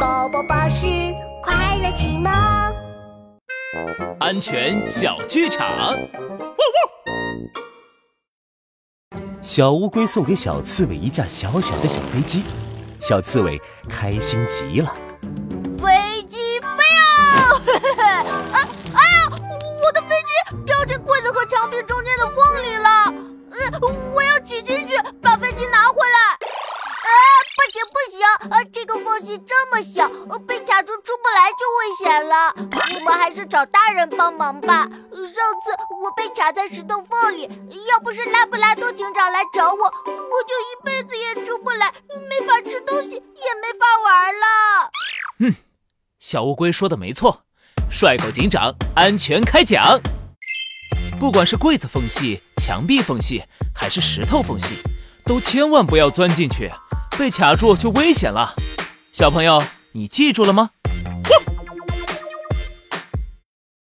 宝宝巴士快乐启蒙，安全小剧场。小乌龟送给小刺猬一架小小的小飞机，小刺猬开心极了。飞机飞啊！啊！哎呀，我的飞机掉进柜子和墙壁中间的缝里了。呃，行不行，呃，这个缝隙这么小，被卡住出不来就危险了。我们还是找大人帮忙吧。上次我被卡在石头缝里，要不是拉布拉多警长来找我，我就一辈子也出不来，没法吃东西，也没法玩了。嗯，小乌龟说的没错，帅狗警长安全开讲。不管是柜子缝隙、墙壁缝隙，还是石头缝隙，都千万不要钻进去，被卡住就危险了。小朋友，你记住了吗？